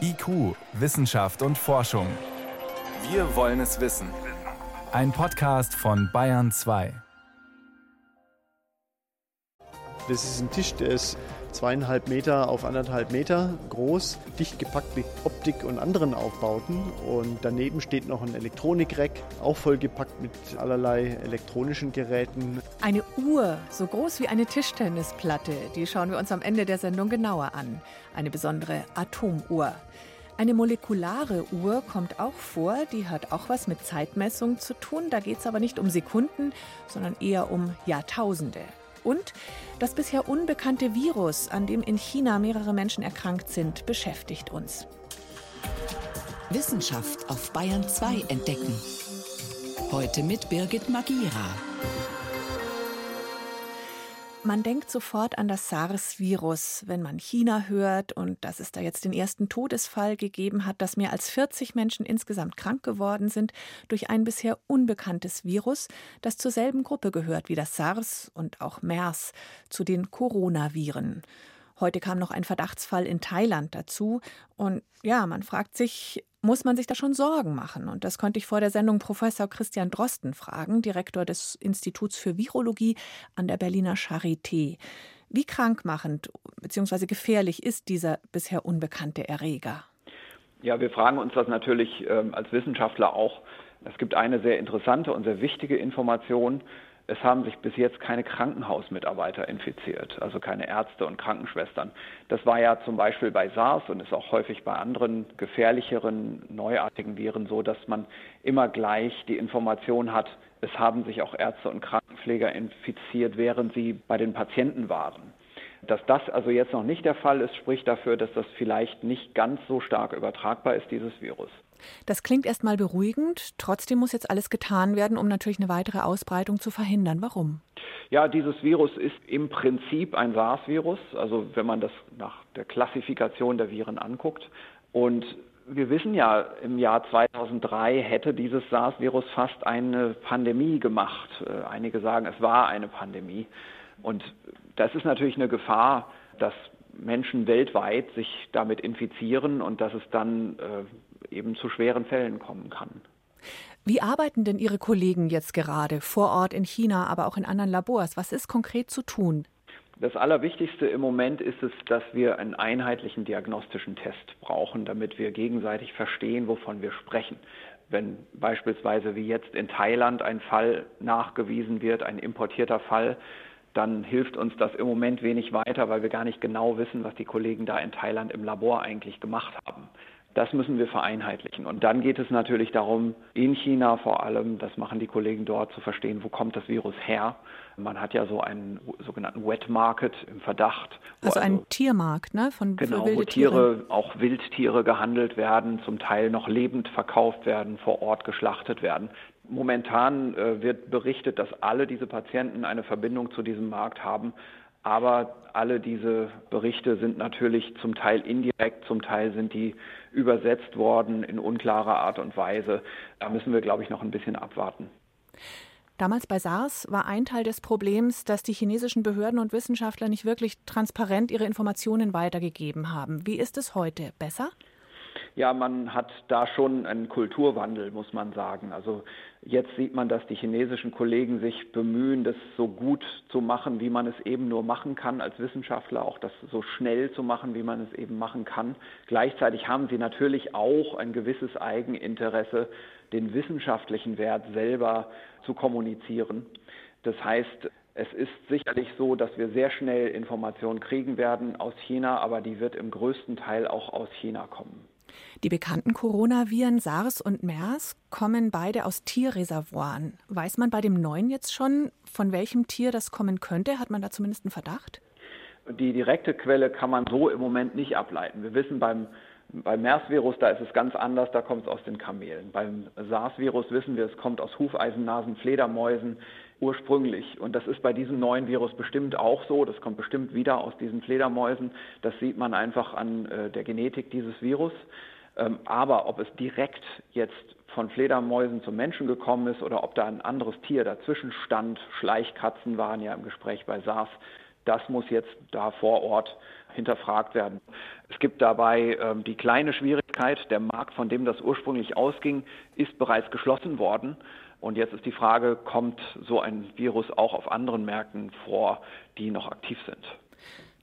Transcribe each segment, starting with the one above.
IQ, Wissenschaft und Forschung. Wir wollen es wissen. Ein Podcast von Bayern 2. Das ist ein Tisch, der ist zweieinhalb Meter auf anderthalb Meter groß, dicht gepackt mit Optik und anderen Aufbauten. Und daneben steht noch ein Elektronikreck, auch vollgepackt mit allerlei elektronischen Geräten. Eine Uhr, so groß wie eine Tischtennisplatte, die schauen wir uns am Ende der Sendung genauer an. Eine besondere Atomuhr. Eine molekulare Uhr kommt auch vor, die hat auch was mit Zeitmessung zu tun. Da geht es aber nicht um Sekunden, sondern eher um Jahrtausende. Und das bisher unbekannte Virus, an dem in China mehrere Menschen erkrankt sind, beschäftigt uns. Wissenschaft auf Bayern 2 entdecken. Heute mit Birgit Magira. Man denkt sofort an das SARS-Virus, wenn man China hört und dass es da jetzt den ersten Todesfall gegeben hat, dass mehr als 40 Menschen insgesamt krank geworden sind durch ein bisher unbekanntes Virus, das zur selben Gruppe gehört wie das SARS und auch MERS, zu den Coronaviren. Heute kam noch ein Verdachtsfall in Thailand dazu. Und ja, man fragt sich, muss man sich da schon Sorgen machen? Und das konnte ich vor der Sendung Professor Christian Drosten fragen, Direktor des Instituts für Virologie an der Berliner Charité. Wie krankmachend bzw. gefährlich ist dieser bisher unbekannte Erreger? Ja, wir fragen uns das natürlich ähm, als Wissenschaftler auch. Es gibt eine sehr interessante und sehr wichtige Information, es haben sich bis jetzt keine Krankenhausmitarbeiter infiziert, also keine Ärzte und Krankenschwestern. Das war ja zum Beispiel bei SARS und ist auch häufig bei anderen gefährlicheren, neuartigen Viren so, dass man immer gleich die Information hat, es haben sich auch Ärzte und Krankenpfleger infiziert, während sie bei den Patienten waren. Dass das also jetzt noch nicht der Fall ist, spricht dafür, dass das vielleicht nicht ganz so stark übertragbar ist, dieses Virus. Das klingt erstmal beruhigend. Trotzdem muss jetzt alles getan werden, um natürlich eine weitere Ausbreitung zu verhindern. Warum? Ja, dieses Virus ist im Prinzip ein SARS-Virus, also wenn man das nach der Klassifikation der Viren anguckt. Und wir wissen ja, im Jahr 2003 hätte dieses SARS-Virus fast eine Pandemie gemacht. Äh, einige sagen, es war eine Pandemie. Und das ist natürlich eine Gefahr, dass Menschen weltweit sich damit infizieren und dass es dann äh, eben zu schweren Fällen kommen kann. Wie arbeiten denn Ihre Kollegen jetzt gerade vor Ort in China, aber auch in anderen Labors? Was ist konkret zu tun? Das Allerwichtigste im Moment ist es, dass wir einen einheitlichen diagnostischen Test brauchen, damit wir gegenseitig verstehen, wovon wir sprechen. Wenn beispielsweise wie jetzt in Thailand ein Fall nachgewiesen wird, ein importierter Fall, dann hilft uns das im Moment wenig weiter, weil wir gar nicht genau wissen, was die Kollegen da in Thailand im Labor eigentlich gemacht haben. Das müssen wir vereinheitlichen. Und dann geht es natürlich darum, in China vor allem, das machen die Kollegen dort, zu verstehen, wo kommt das Virus her. Man hat ja so einen sogenannten Wet Market im Verdacht. Also einen also, Tiermarkt, ne? Von genau, wo Tiere, Tiere, auch Wildtiere gehandelt werden, zum Teil noch lebend verkauft werden, vor Ort geschlachtet werden. Momentan äh, wird berichtet, dass alle diese Patienten eine Verbindung zu diesem Markt haben. Aber alle diese Berichte sind natürlich zum Teil indirekt, zum Teil sind die übersetzt worden in unklarer Art und Weise. Da müssen wir, glaube ich, noch ein bisschen abwarten. Damals bei SARS war ein Teil des Problems, dass die chinesischen Behörden und Wissenschaftler nicht wirklich transparent ihre Informationen weitergegeben haben. Wie ist es heute? Besser? Ja, man hat da schon einen Kulturwandel, muss man sagen. Also jetzt sieht man, dass die chinesischen Kollegen sich bemühen, das so gut zu machen, wie man es eben nur machen kann als Wissenschaftler, auch das so schnell zu machen, wie man es eben machen kann. Gleichzeitig haben sie natürlich auch ein gewisses Eigeninteresse, den wissenschaftlichen Wert selber zu kommunizieren. Das heißt, es ist sicherlich so, dass wir sehr schnell Informationen kriegen werden aus China, aber die wird im größten Teil auch aus China kommen. Die bekannten Coronaviren SARS und MERS kommen beide aus Tierreservoiren. Weiß man bei dem neuen jetzt schon, von welchem Tier das kommen könnte? Hat man da zumindest einen Verdacht? Die direkte Quelle kann man so im Moment nicht ableiten. Wir wissen beim beim MERS-Virus, da ist es ganz anders, da kommt es aus den Kamelen. Beim SARS-Virus wissen wir, es kommt aus Hufeisennasen, Fledermäusen ursprünglich. Und das ist bei diesem neuen Virus bestimmt auch so. Das kommt bestimmt wieder aus diesen Fledermäusen. Das sieht man einfach an äh, der Genetik dieses Virus. Ähm, aber ob es direkt jetzt von Fledermäusen zum Menschen gekommen ist oder ob da ein anderes Tier dazwischen stand, Schleichkatzen waren ja im Gespräch bei SARS, das muss jetzt da vor Ort hinterfragt werden. Es gibt dabei ähm, die kleine Schwierigkeit, der Markt, von dem das ursprünglich ausging, ist bereits geschlossen worden. Und jetzt ist die Frage, kommt so ein Virus auch auf anderen Märkten vor, die noch aktiv sind?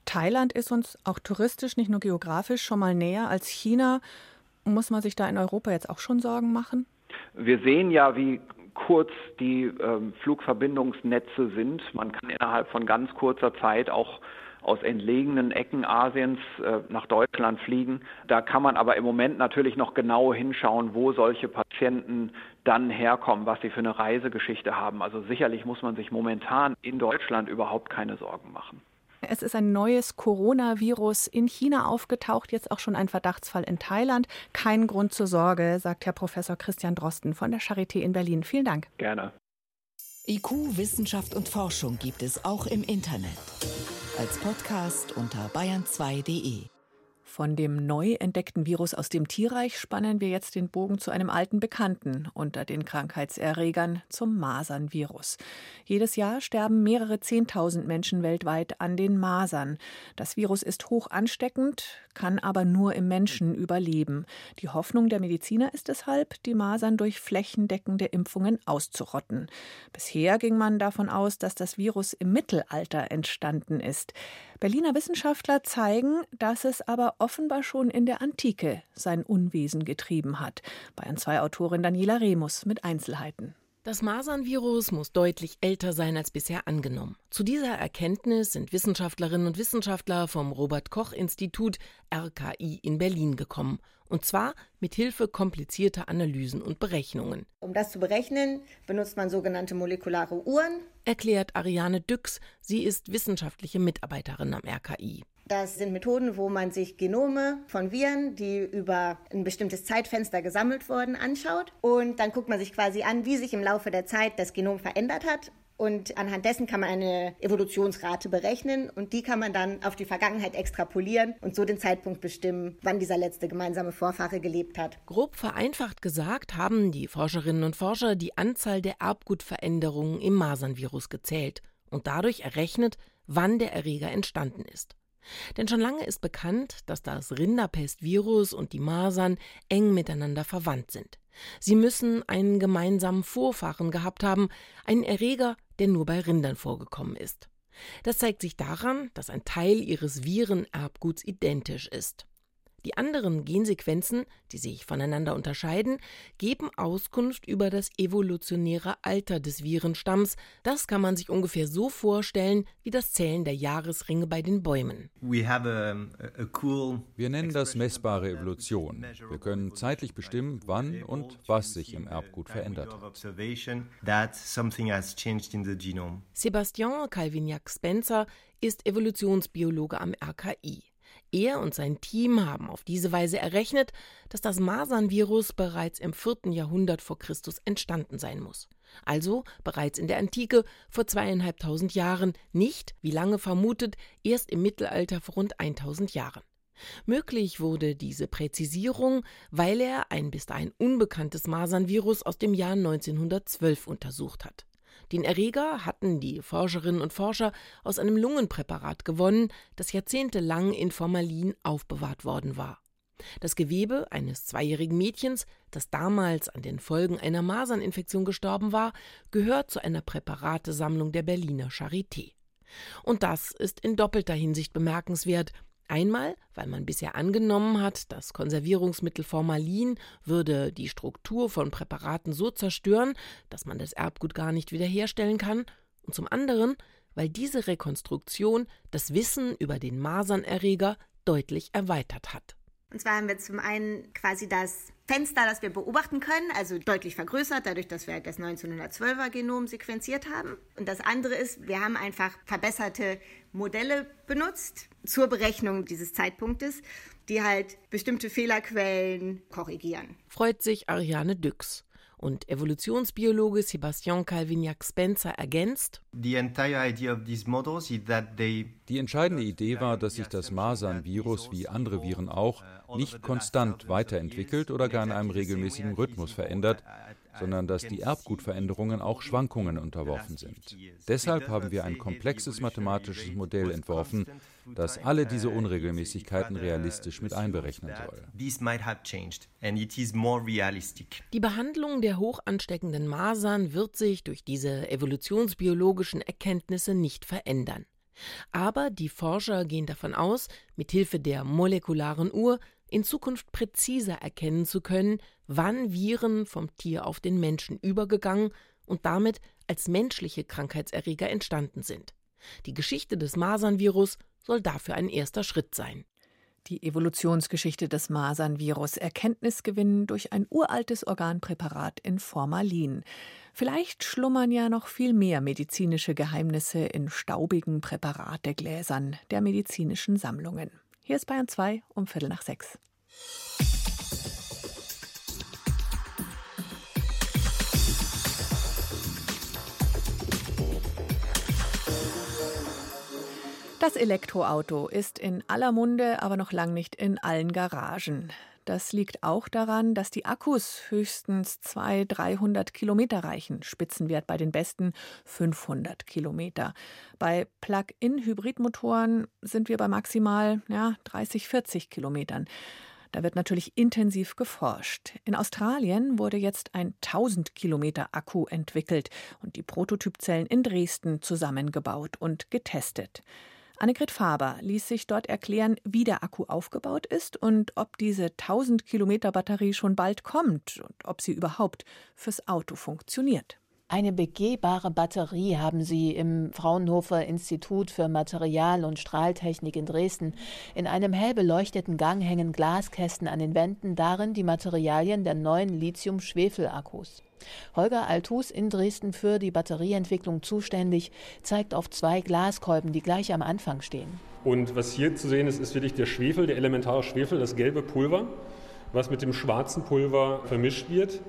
Thailand ist uns auch touristisch, nicht nur geografisch, schon mal näher als China. Muss man sich da in Europa jetzt auch schon Sorgen machen? Wir sehen ja, wie kurz die ähm, Flugverbindungsnetze sind. Man kann innerhalb von ganz kurzer Zeit auch aus entlegenen Ecken Asiens äh, nach Deutschland fliegen. Da kann man aber im Moment natürlich noch genau hinschauen, wo solche Patienten dann herkommen, was sie für eine Reisegeschichte haben. Also sicherlich muss man sich momentan in Deutschland überhaupt keine Sorgen machen. Es ist ein neues Coronavirus in China aufgetaucht, jetzt auch schon ein Verdachtsfall in Thailand. Kein Grund zur Sorge, sagt Herr Professor Christian Drosten von der Charité in Berlin. Vielen Dank. Gerne. IQ, Wissenschaft und Forschung gibt es auch im Internet. Als Podcast unter bayern2.de. Von dem neu entdeckten Virus aus dem Tierreich spannen wir jetzt den Bogen zu einem alten Bekannten unter den Krankheitserregern, zum Masernvirus. Jedes Jahr sterben mehrere Zehntausend Menschen weltweit an den Masern. Das Virus ist hoch ansteckend, kann aber nur im Menschen überleben. Die Hoffnung der Mediziner ist deshalb, die Masern durch flächendeckende Impfungen auszurotten. Bisher ging man davon aus, dass das Virus im Mittelalter entstanden ist. Berliner Wissenschaftler zeigen, dass es aber offenbar schon in der Antike sein Unwesen getrieben hat. Bayern 2 Autorin Daniela Remus mit Einzelheiten. Das Masernvirus muss deutlich älter sein als bisher angenommen. Zu dieser Erkenntnis sind Wissenschaftlerinnen und Wissenschaftler vom Robert Koch Institut RKI in Berlin gekommen. Und zwar mit Hilfe komplizierter Analysen und Berechnungen. Um das zu berechnen, benutzt man sogenannte molekulare Uhren. Erklärt Ariane Düx. Sie ist wissenschaftliche Mitarbeiterin am RKI. Das sind Methoden, wo man sich Genome von Viren, die über ein bestimmtes Zeitfenster gesammelt wurden, anschaut. Und dann guckt man sich quasi an, wie sich im Laufe der Zeit das Genom verändert hat. Und anhand dessen kann man eine Evolutionsrate berechnen und die kann man dann auf die Vergangenheit extrapolieren und so den Zeitpunkt bestimmen, wann dieser letzte gemeinsame Vorfahre gelebt hat. Grob vereinfacht gesagt haben die Forscherinnen und Forscher die Anzahl der Erbgutveränderungen im Masernvirus gezählt und dadurch errechnet, wann der Erreger entstanden ist. Denn schon lange ist bekannt, dass das Rinderpestvirus und die Masern eng miteinander verwandt sind. Sie müssen einen gemeinsamen Vorfahren gehabt haben, einen Erreger, der nur bei Rindern vorgekommen ist. Das zeigt sich daran, dass ein Teil ihres Virenerbguts identisch ist. Die anderen Gensequenzen, die sich voneinander unterscheiden, geben Auskunft über das evolutionäre Alter des Virenstamms. Das kann man sich ungefähr so vorstellen wie das Zählen der Jahresringe bei den Bäumen. Wir nennen das messbare Evolution. Wir können zeitlich bestimmen, wann und was sich im Erbgut verändert. Sebastian Calvignac-Spencer ist Evolutionsbiologe am RKI. Er und sein Team haben auf diese Weise errechnet, dass das Masernvirus bereits im 4. Jahrhundert vor Christus entstanden sein muss. Also bereits in der Antike vor zweieinhalbtausend Jahren, nicht, wie lange vermutet, erst im Mittelalter vor rund 1000 Jahren. Möglich wurde diese Präzisierung, weil er ein bis dahin unbekanntes Masernvirus aus dem Jahr 1912 untersucht hat. Den Erreger hatten die Forscherinnen und Forscher aus einem Lungenpräparat gewonnen, das jahrzehntelang in Formalin aufbewahrt worden war. Das Gewebe eines zweijährigen Mädchens, das damals an den Folgen einer Maserninfektion gestorben war, gehört zu einer Präparatesammlung der Berliner Charité. Und das ist in doppelter Hinsicht bemerkenswert, Einmal, weil man bisher angenommen hat, das Konservierungsmittel Formalin würde die Struktur von Präparaten so zerstören, dass man das Erbgut gar nicht wiederherstellen kann, und zum anderen, weil diese Rekonstruktion das Wissen über den Masernerreger deutlich erweitert hat. Und zwar haben wir zum einen quasi das Fenster, das wir beobachten können, also deutlich vergrößert, dadurch, dass wir halt das 1912er Genom sequenziert haben. Und das andere ist, wir haben einfach verbesserte Modelle benutzt zur Berechnung dieses Zeitpunktes, die halt bestimmte Fehlerquellen korrigieren. Freut sich Ariane Düx. Und Evolutionsbiologe Sebastian Calvignac-Spencer ergänzt: Die entscheidende Idee war, dass sich das Masern-Virus wie andere Viren auch nicht konstant weiterentwickelt oder gar in einem regelmäßigen Rhythmus verändert, sondern dass die Erbgutveränderungen auch Schwankungen unterworfen sind. Deshalb haben wir ein komplexes mathematisches Modell entworfen, das alle diese Unregelmäßigkeiten realistisch mit einberechnen soll. Die Behandlung der hochansteckenden Masern wird sich durch diese evolutionsbiologischen Erkenntnisse nicht verändern. Aber die Forscher gehen davon aus, mit Hilfe der molekularen Uhr in Zukunft präziser erkennen zu können, wann Viren vom Tier auf den Menschen übergegangen und damit als menschliche Krankheitserreger entstanden sind. Die Geschichte des Masernvirus soll dafür ein erster Schritt sein. Die Evolutionsgeschichte des Masernvirus Erkenntnisgewinn durch ein uraltes Organpräparat in Formalin. Vielleicht schlummern ja noch viel mehr medizinische Geheimnisse in staubigen Präparategläsern der medizinischen Sammlungen. Hier ist Bayern 2 um Viertel nach sechs. Das Elektroauto ist in aller Munde, aber noch lang nicht in allen Garagen. Das liegt auch daran, dass die Akkus höchstens 200, 300 Kilometer reichen. Spitzenwert bei den besten 500 Kilometer. Bei Plug-in-Hybridmotoren sind wir bei maximal ja, 30, 40 Kilometern. Da wird natürlich intensiv geforscht. In Australien wurde jetzt ein 1000 Kilometer Akku entwickelt und die Prototypzellen in Dresden zusammengebaut und getestet. Annegret Faber ließ sich dort erklären, wie der Akku aufgebaut ist und ob diese 1000 Kilometer Batterie schon bald kommt und ob sie überhaupt fürs Auto funktioniert. Eine begehbare Batterie haben sie im Fraunhofer Institut für Material- und Strahltechnik in Dresden. In einem hell beleuchteten Gang hängen Glaskästen an den Wänden, darin die Materialien der neuen Lithium-Schwefel-Akkus. Holger Althus in Dresden für die Batterieentwicklung zuständig, zeigt auf zwei Glaskolben, die gleich am Anfang stehen. Und was hier zu sehen ist, ist wirklich der Schwefel, der elementare Schwefel, das gelbe Pulver, was mit dem schwarzen Pulver vermischt wird.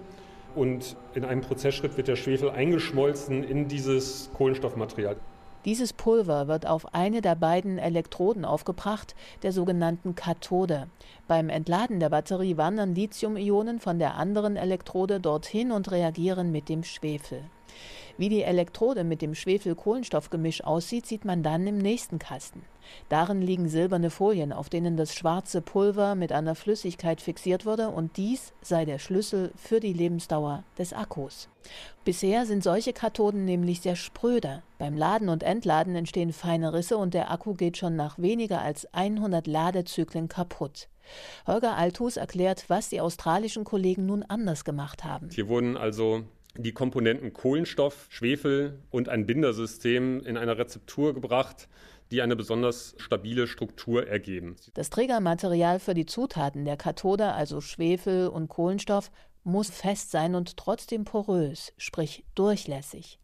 Und in einem Prozessschritt wird der Schwefel eingeschmolzen in dieses Kohlenstoffmaterial. Dieses Pulver wird auf eine der beiden Elektroden aufgebracht, der sogenannten Kathode. Beim Entladen der Batterie wandern Lithium-Ionen von der anderen Elektrode dorthin und reagieren mit dem Schwefel. Wie die Elektrode mit dem Schwefel-Kohlenstoffgemisch aussieht, sieht man dann im nächsten Kasten. Darin liegen silberne Folien, auf denen das schwarze Pulver mit einer Flüssigkeit fixiert wurde, und dies sei der Schlüssel für die Lebensdauer des Akkus. Bisher sind solche Kathoden nämlich sehr spröde. Beim Laden und Entladen entstehen feine Risse und der Akku geht schon nach weniger als 100 Ladezyklen kaputt. Holger Althus erklärt, was die australischen Kollegen nun anders gemacht haben. Hier wurden also die Komponenten Kohlenstoff, Schwefel und ein Bindersystem in einer Rezeptur gebracht, die eine besonders stabile Struktur ergeben. Das Trägermaterial für die Zutaten der Kathode, also Schwefel und Kohlenstoff, muss fest sein und trotzdem porös, sprich durchlässig.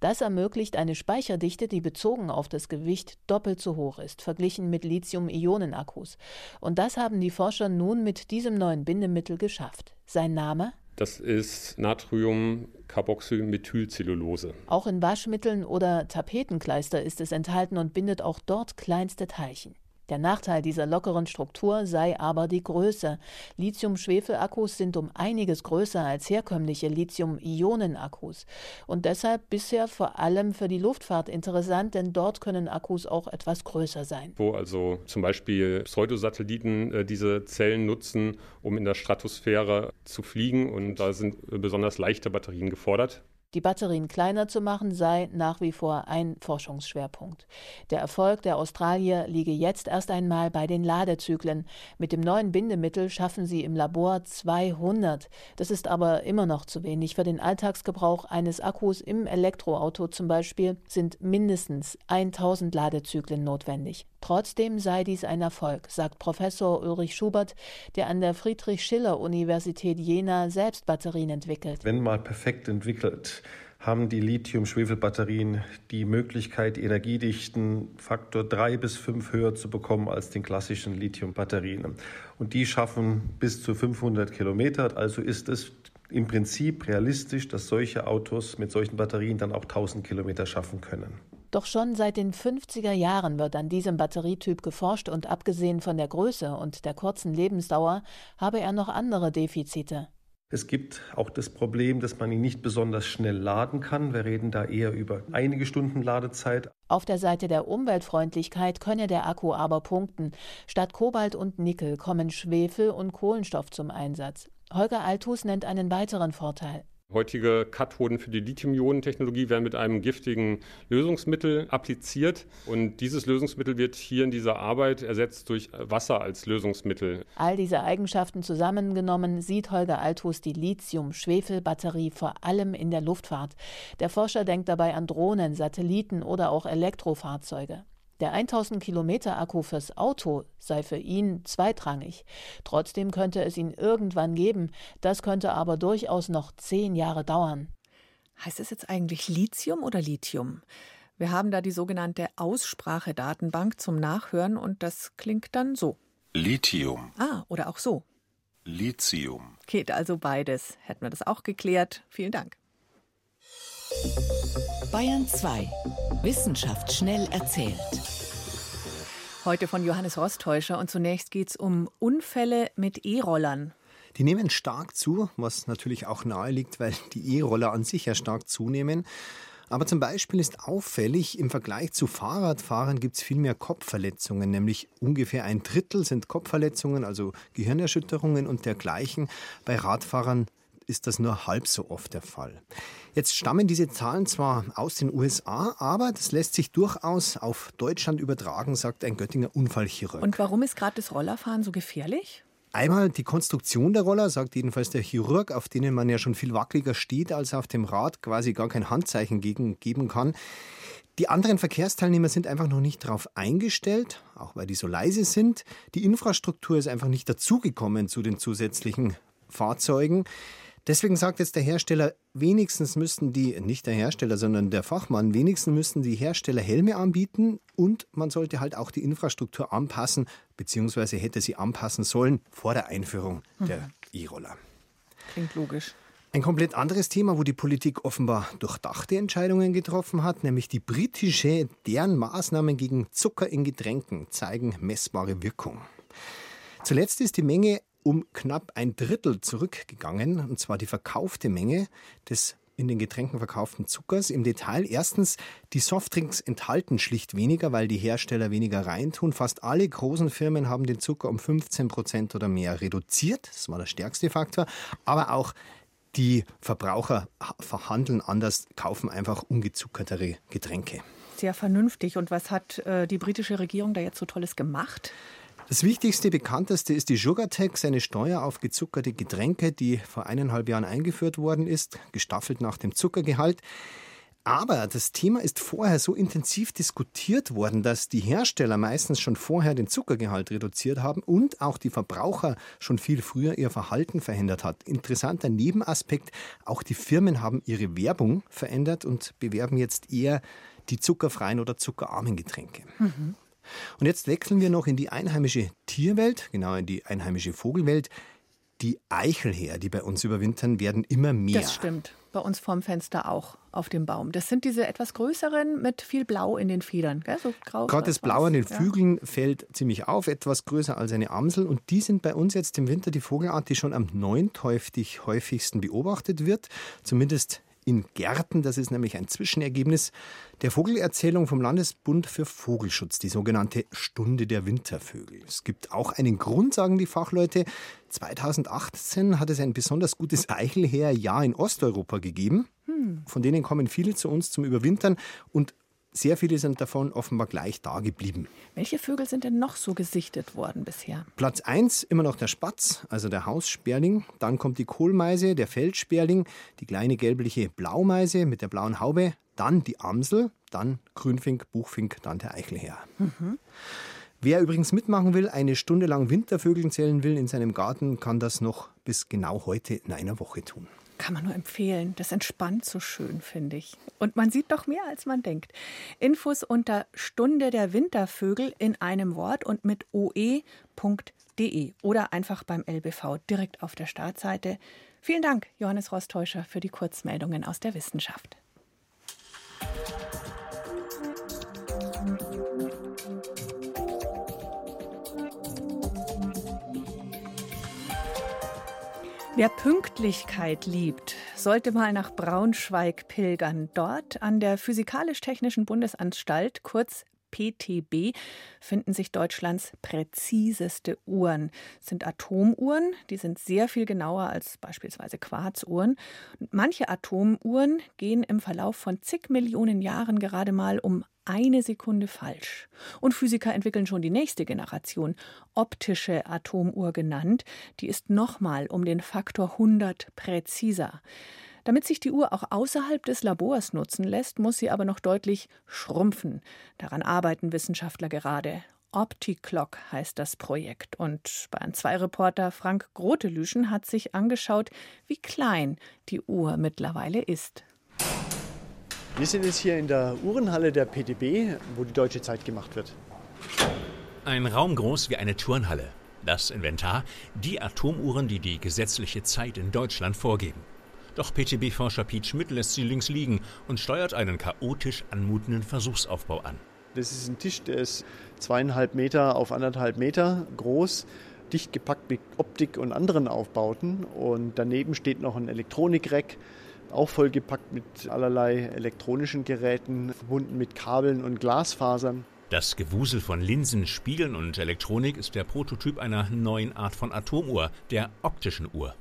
Das ermöglicht eine Speicherdichte, die bezogen auf das Gewicht doppelt so hoch ist, verglichen mit Lithium-Ionen-Akkus. Und das haben die Forscher nun mit diesem neuen Bindemittel geschafft. Sein Name? Das ist Natriumcarboxylmethylcellulose. Auch in Waschmitteln oder Tapetenkleister ist es enthalten und bindet auch dort kleinste Teilchen. Der Nachteil dieser lockeren Struktur sei aber die Größe. Lithium-Schwefel-Akkus sind um einiges größer als herkömmliche Lithium-Ionen-Akkus und deshalb bisher vor allem für die Luftfahrt interessant, denn dort können Akkus auch etwas größer sein. Wo also zum Beispiel Pseudosatelliten äh, diese Zellen nutzen, um in der Stratosphäre zu fliegen und da sind besonders leichte Batterien gefordert. Die Batterien kleiner zu machen sei nach wie vor ein Forschungsschwerpunkt. Der Erfolg der Australier liege jetzt erst einmal bei den Ladezyklen. Mit dem neuen Bindemittel schaffen sie im Labor 200. Das ist aber immer noch zu wenig. Für den Alltagsgebrauch eines Akkus im Elektroauto zum Beispiel sind mindestens 1000 Ladezyklen notwendig. Trotzdem sei dies ein Erfolg, sagt Professor Ulrich Schubert, der an der Friedrich-Schiller-Universität Jena selbst Batterien entwickelt. Wenn mal perfekt entwickelt, haben die Lithium-Schwefel-Batterien die Möglichkeit, Energiedichten Faktor drei bis fünf höher zu bekommen als den klassischen Lithium-Batterien. Und die schaffen bis zu 500 Kilometer. Also ist es im Prinzip realistisch, dass solche Autos mit solchen Batterien dann auch 1000 Kilometer schaffen können. Doch schon seit den 50er Jahren wird an diesem Batterietyp geforscht und abgesehen von der Größe und der kurzen Lebensdauer habe er noch andere Defizite. Es gibt auch das Problem, dass man ihn nicht besonders schnell laden kann. Wir reden da eher über einige Stunden Ladezeit. Auf der Seite der Umweltfreundlichkeit könne der Akku aber punkten. Statt Kobalt und Nickel kommen Schwefel und Kohlenstoff zum Einsatz. Holger Althus nennt einen weiteren Vorteil. Heutige Kathoden für die Lithium-Ionen-Technologie werden mit einem giftigen Lösungsmittel appliziert und dieses Lösungsmittel wird hier in dieser Arbeit ersetzt durch Wasser als Lösungsmittel. All diese Eigenschaften zusammengenommen sieht Holger Althus die Lithium-Schwefel-Batterie vor allem in der Luftfahrt. Der Forscher denkt dabei an Drohnen, Satelliten oder auch Elektrofahrzeuge. Der 1000 Kilometer Akku fürs Auto sei für ihn zweitrangig. Trotzdem könnte es ihn irgendwann geben. Das könnte aber durchaus noch zehn Jahre dauern. Heißt es jetzt eigentlich Lithium oder Lithium? Wir haben da die sogenannte Aussprachedatenbank zum Nachhören und das klingt dann so. Lithium. Ah, oder auch so. Lithium. Geht also beides. Hätten wir das auch geklärt. Vielen Dank. Bayern 2. Wissenschaft schnell erzählt. Heute von Johannes Rostäuscher und zunächst geht es um Unfälle mit E-Rollern. Die nehmen stark zu, was natürlich auch nahe liegt, weil die E-Roller an sich ja stark zunehmen. Aber zum Beispiel ist auffällig, im Vergleich zu Fahrradfahrern gibt es viel mehr Kopfverletzungen, nämlich ungefähr ein Drittel sind Kopfverletzungen, also Gehirnerschütterungen und dergleichen. Bei Radfahrern ist das nur halb so oft der Fall. Jetzt stammen diese Zahlen zwar aus den USA, aber das lässt sich durchaus auf Deutschland übertragen, sagt ein Göttinger Unfallchirurg. Und warum ist gerade das Rollerfahren so gefährlich? Einmal die Konstruktion der Roller, sagt jedenfalls der Chirurg, auf denen man ja schon viel wackeliger steht als auf dem Rad, quasi gar kein Handzeichen gegen, geben kann. Die anderen Verkehrsteilnehmer sind einfach noch nicht darauf eingestellt, auch weil die so leise sind. Die Infrastruktur ist einfach nicht dazugekommen zu den zusätzlichen Fahrzeugen. Deswegen sagt jetzt der Hersteller, wenigstens müssten die, nicht der Hersteller, sondern der Fachmann, wenigstens müssten die Hersteller Helme anbieten und man sollte halt auch die Infrastruktur anpassen, beziehungsweise hätte sie anpassen sollen vor der Einführung mhm. der E-Roller. Klingt logisch. Ein komplett anderes Thema, wo die Politik offenbar durchdachte Entscheidungen getroffen hat, nämlich die britische, deren Maßnahmen gegen Zucker in Getränken zeigen messbare Wirkung. Zuletzt ist die Menge um knapp ein Drittel zurückgegangen, und zwar die verkaufte Menge des in den Getränken verkauften Zuckers. Im Detail erstens, die Softdrinks enthalten schlicht weniger, weil die Hersteller weniger reintun. Fast alle großen Firmen haben den Zucker um 15 Prozent oder mehr reduziert. Das war der stärkste Faktor. Aber auch die Verbraucher verhandeln anders, kaufen einfach ungezuckertere Getränke. Sehr vernünftig. Und was hat äh, die britische Regierung da jetzt so Tolles gemacht? Das wichtigste, bekannteste ist die Sugar Tax, eine Steuer auf gezuckerte Getränke, die vor eineinhalb Jahren eingeführt worden ist, gestaffelt nach dem Zuckergehalt. Aber das Thema ist vorher so intensiv diskutiert worden, dass die Hersteller meistens schon vorher den Zuckergehalt reduziert haben und auch die Verbraucher schon viel früher ihr Verhalten verändert hat. Interessanter Nebenaspekt, auch die Firmen haben ihre Werbung verändert und bewerben jetzt eher die zuckerfreien oder zuckerarmen Getränke. Mhm. Und jetzt wechseln wir noch in die einheimische Tierwelt, genau in die einheimische Vogelwelt. Die Eichelhäher, die bei uns überwintern, werden immer mehr. Das stimmt. Bei uns vorm Fenster auch auf dem Baum. Das sind diese etwas größeren mit viel Blau in den Federn. Gell? So grau, Gerade das Blau an den Flügeln ja. fällt ziemlich auf, etwas größer als eine Amsel. Und die sind bei uns jetzt im Winter die Vogelart, die schon am neunteuftig häufigsten beobachtet wird. Zumindest in Gärten. Das ist nämlich ein Zwischenergebnis der Vogelerzählung vom Landesbund für Vogelschutz, die sogenannte Stunde der Wintervögel. Es gibt auch einen Grund, sagen die Fachleute. 2018 hat es ein besonders gutes Eichelheerjahr in Osteuropa gegeben. Hm. Von denen kommen viele zu uns zum Überwintern und sehr viele sind davon offenbar gleich da geblieben. Welche Vögel sind denn noch so gesichtet worden bisher? Platz 1 immer noch der Spatz, also der Haussperling. Dann kommt die Kohlmeise, der Feldsperling, die kleine gelbliche Blaumeise mit der blauen Haube. Dann die Amsel, dann Grünfink, Buchfink, dann der Eichelherr. Mhm. Wer übrigens mitmachen will, eine Stunde lang Wintervögeln zählen will in seinem Garten, kann das noch bis genau heute in einer Woche tun. Kann man nur empfehlen. Das entspannt so schön, finde ich. Und man sieht doch mehr, als man denkt. Infos unter Stunde der Wintervögel in einem Wort und mit oe.de oder einfach beim LBV direkt auf der Startseite. Vielen Dank, Johannes Rostäuscher, für die Kurzmeldungen aus der Wissenschaft. Wer Pünktlichkeit liebt, sollte mal nach Braunschweig pilgern. Dort an der Physikalisch-Technischen Bundesanstalt, kurz PTB finden sich Deutschlands präziseste Uhren. Das sind Atomuhren, die sind sehr viel genauer als beispielsweise Quarzuhren. manche Atomuhren gehen im Verlauf von zig Millionen Jahren gerade mal um eine Sekunde falsch. Und Physiker entwickeln schon die nächste Generation, optische Atomuhr genannt. Die ist nochmal um den Faktor 100 präziser. Damit sich die Uhr auch außerhalb des Labors nutzen lässt, muss sie aber noch deutlich schrumpfen. Daran arbeiten Wissenschaftler gerade. OptiClock heißt das Projekt. Und Bayern 2 Reporter Frank Grotelüschen hat sich angeschaut, wie klein die Uhr mittlerweile ist. Wir sind jetzt hier in der Uhrenhalle der PTB, wo die deutsche Zeit gemacht wird. Ein Raum groß wie eine Turnhalle. Das Inventar, die Atomuhren, die die gesetzliche Zeit in Deutschland vorgeben. Doch PTB-Forscher Piet Schmidt lässt sie links liegen und steuert einen chaotisch anmutenden Versuchsaufbau an. Das ist ein Tisch, der ist zweieinhalb Meter auf anderthalb Meter groß, dicht gepackt mit Optik und anderen Aufbauten. Und daneben steht noch ein Elektronikreck, auch vollgepackt mit allerlei elektronischen Geräten, verbunden mit Kabeln und Glasfasern. Das Gewusel von Linsen, Spiegeln und Elektronik ist der Prototyp einer neuen Art von Atomuhr, der optischen Uhr.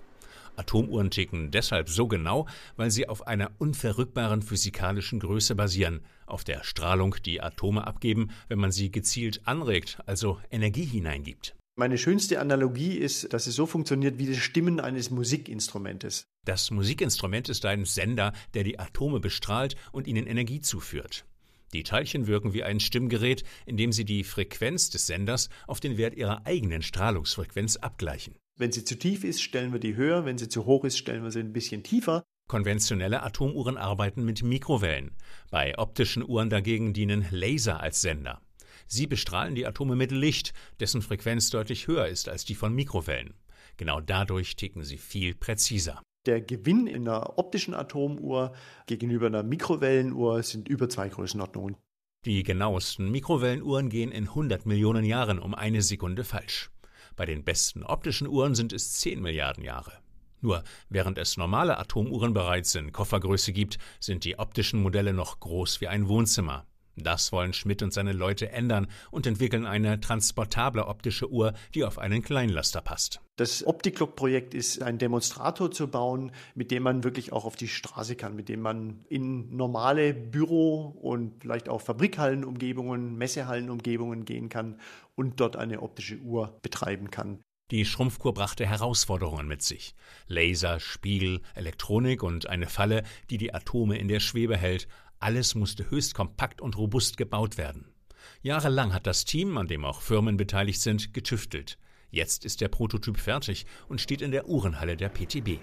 Atomuhren ticken deshalb so genau, weil sie auf einer unverrückbaren physikalischen Größe basieren, auf der Strahlung, die Atome abgeben, wenn man sie gezielt anregt, also Energie hineingibt. Meine schönste Analogie ist, dass es so funktioniert wie das Stimmen eines Musikinstrumentes. Das Musikinstrument ist ein Sender, der die Atome bestrahlt und ihnen Energie zuführt. Die Teilchen wirken wie ein Stimmgerät, indem sie die Frequenz des Senders auf den Wert ihrer eigenen Strahlungsfrequenz abgleichen. Wenn sie zu tief ist, stellen wir die höher, wenn sie zu hoch ist, stellen wir sie ein bisschen tiefer. Konventionelle Atomuhren arbeiten mit Mikrowellen. Bei optischen Uhren dagegen dienen Laser als Sender. Sie bestrahlen die Atome mit Licht, dessen Frequenz deutlich höher ist als die von Mikrowellen. Genau dadurch ticken sie viel präziser. Der Gewinn in einer optischen Atomuhr gegenüber einer Mikrowellenuhr sind über zwei Größenordnungen. Die genauesten Mikrowellenuhren gehen in 100 Millionen Jahren um eine Sekunde falsch. Bei den besten optischen Uhren sind es 10 Milliarden Jahre. Nur während es normale Atomuhren bereits in Koffergröße gibt, sind die optischen Modelle noch groß wie ein Wohnzimmer. Das wollen Schmidt und seine Leute ändern und entwickeln eine transportable optische Uhr, die auf einen Kleinlaster passt. Das OptiClock-Projekt ist ein Demonstrator zu bauen, mit dem man wirklich auch auf die Straße kann, mit dem man in normale Büro- und vielleicht auch Fabrikhallenumgebungen, Messehallenumgebungen gehen kann und dort eine optische Uhr betreiben kann. Die Schrumpfkur brachte Herausforderungen mit sich. Laser, Spiegel, Elektronik und eine Falle, die die Atome in der Schwebe hält, alles musste höchst kompakt und robust gebaut werden. Jahrelang hat das Team, an dem auch Firmen beteiligt sind, getüftelt. Jetzt ist der Prototyp fertig und steht in der Uhrenhalle der PTB.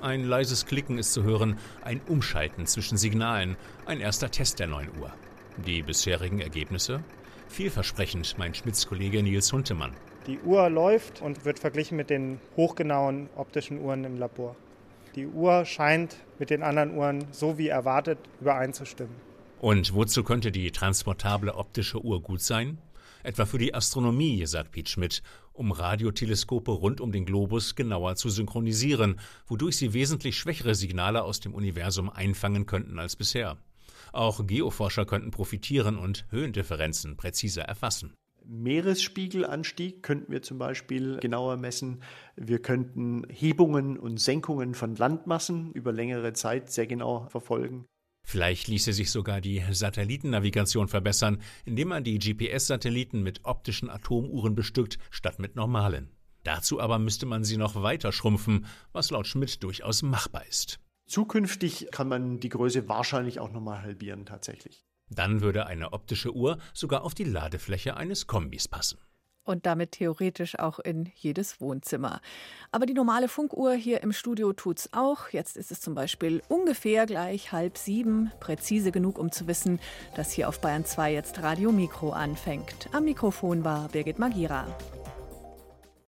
Ein leises Klicken ist zu hören, ein Umschalten zwischen Signalen, ein erster Test der neuen Uhr. Die bisherigen Ergebnisse? Vielversprechend, mein Schmitz-Kollege Nils Huntemann. Die Uhr läuft und wird verglichen mit den hochgenauen optischen Uhren im Labor. Die Uhr scheint mit den anderen Uhren so wie erwartet übereinzustimmen. Und wozu könnte die transportable optische Uhr gut sein? Etwa für die Astronomie, sagt Piet Schmidt, um Radioteleskope rund um den Globus genauer zu synchronisieren, wodurch sie wesentlich schwächere Signale aus dem Universum einfangen könnten als bisher. Auch Geoforscher könnten profitieren und Höhendifferenzen präziser erfassen. Meeresspiegelanstieg könnten wir zum Beispiel genauer messen. Wir könnten Hebungen und Senkungen von Landmassen über längere Zeit sehr genau verfolgen. Vielleicht ließe sich sogar die Satellitennavigation verbessern, indem man die GPS-Satelliten mit optischen Atomuhren bestückt, statt mit normalen. Dazu aber müsste man sie noch weiter schrumpfen, was laut Schmidt durchaus machbar ist. Zukünftig kann man die Größe wahrscheinlich auch nochmal halbieren tatsächlich. Dann würde eine optische Uhr sogar auf die Ladefläche eines Kombis passen. Und damit theoretisch auch in jedes Wohnzimmer. Aber die normale Funkuhr hier im Studio tut's auch. Jetzt ist es zum Beispiel ungefähr gleich halb sieben. Präzise genug, um zu wissen, dass hier auf Bayern 2 jetzt Radio Mikro anfängt. Am Mikrofon war Birgit Magira.